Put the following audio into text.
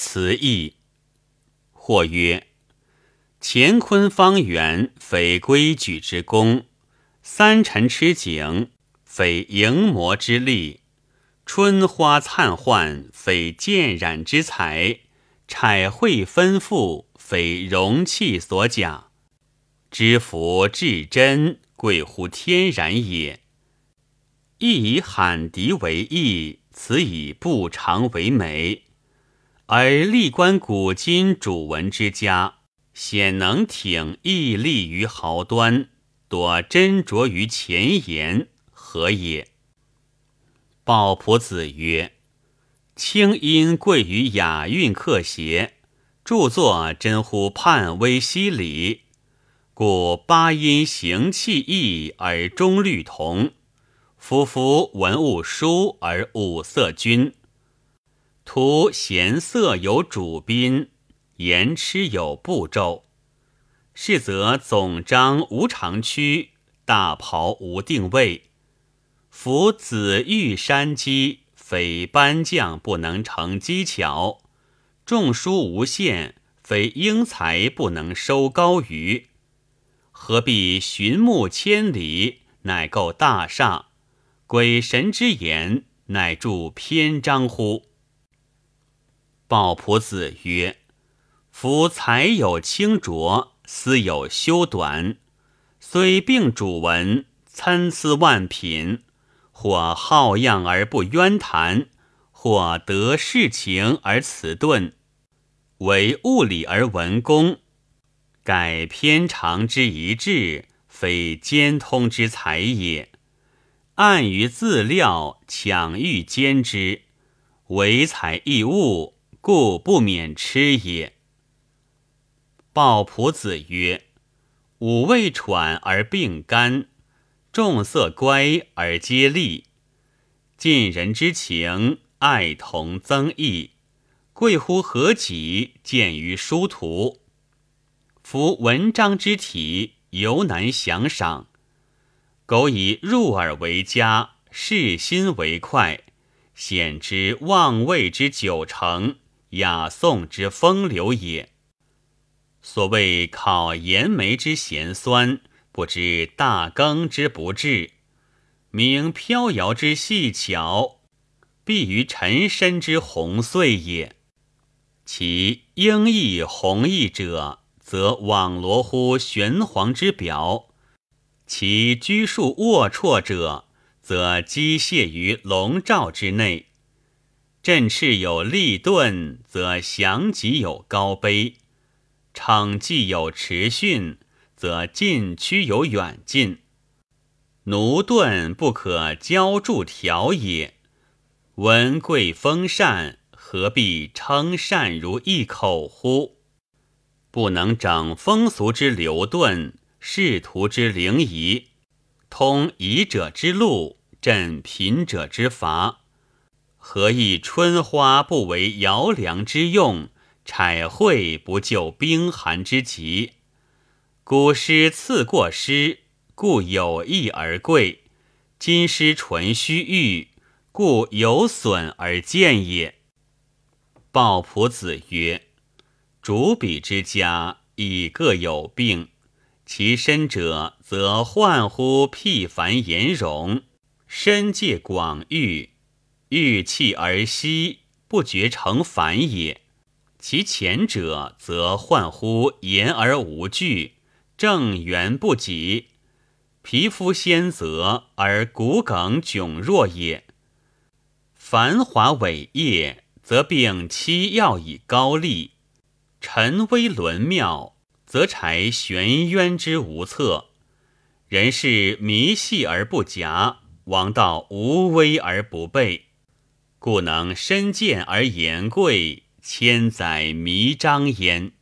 词义。或曰：乾坤方圆，非规矩之功；三辰吃景，非营魔之力；春花灿焕，非渐染之才；彩绘丰富，非容器所假。知福至真，贵乎天然也。亦以罕敌为义，此以不常为美。而历观古今主文之家，显能挺屹立于豪端，多斟酌于前言，何也？鲍朴子曰：“清音贵于雅韵克谐，著作真乎判微析理，故八音形气异而中律同。”夫夫文物殊而五色均，图闲色有主宾，言痴有步骤。是则总章无常区，大袍无定位。夫紫玉山鸡，非班将不能成机巧；众书无限，非英才不能收高鱼。何必寻目千里，乃构大厦？鬼神之言，乃著篇章乎？鲍朴子曰：“夫才有清浊，思有修短，虽并主文，参差万品，或好样而不渊谈，或得事情而辞顿，为物理而文功，改偏长之一致，非兼通之才也。”暗于自料，抢欲兼之，唯才异物，故不免吃也。鲍朴子曰：“五味喘而病肝，众色乖而皆利。近人之情，爱同增益，贵乎何己？见于殊途。夫文章之体，尤难详赏。”苟以入耳为佳，视心为快，显之望味之九成，雅颂之风流也。所谓考言梅之咸酸，不知大羹之不至；明飘摇之细巧，必于尘身之红碎也。其英毅弘毅者，则网罗乎玄黄之表。其拘束龌龊者，则机械于笼罩之内；振翅有利钝，则降疾有高卑；逞技有持训，则进趋有远近。奴钝不可教助调也。文贵风善，何必称善如一口乎？不能整风俗之流顿。仕途之灵仪，通夷者之路，振贫者之乏。何以春花不为摇梁之用，彩绘不就冰寒之急？古诗次过诗，故有益而贵；今诗纯虚欲，故有损而贱也。鲍朴子曰：“主笔之家，以各有病。”其深者，则患乎辟繁言容，深界广域，欲气而息，不觉成反也；其前者，则患乎言而无据，正圆不及，皮肤鲜泽而骨梗窘弱也。繁华伟业，则并期要以高丽；沉微伦妙。则柴玄渊之无策，人是迷细而不夹，王道无威而不备，故能身贱而言贵，千载弥彰焉。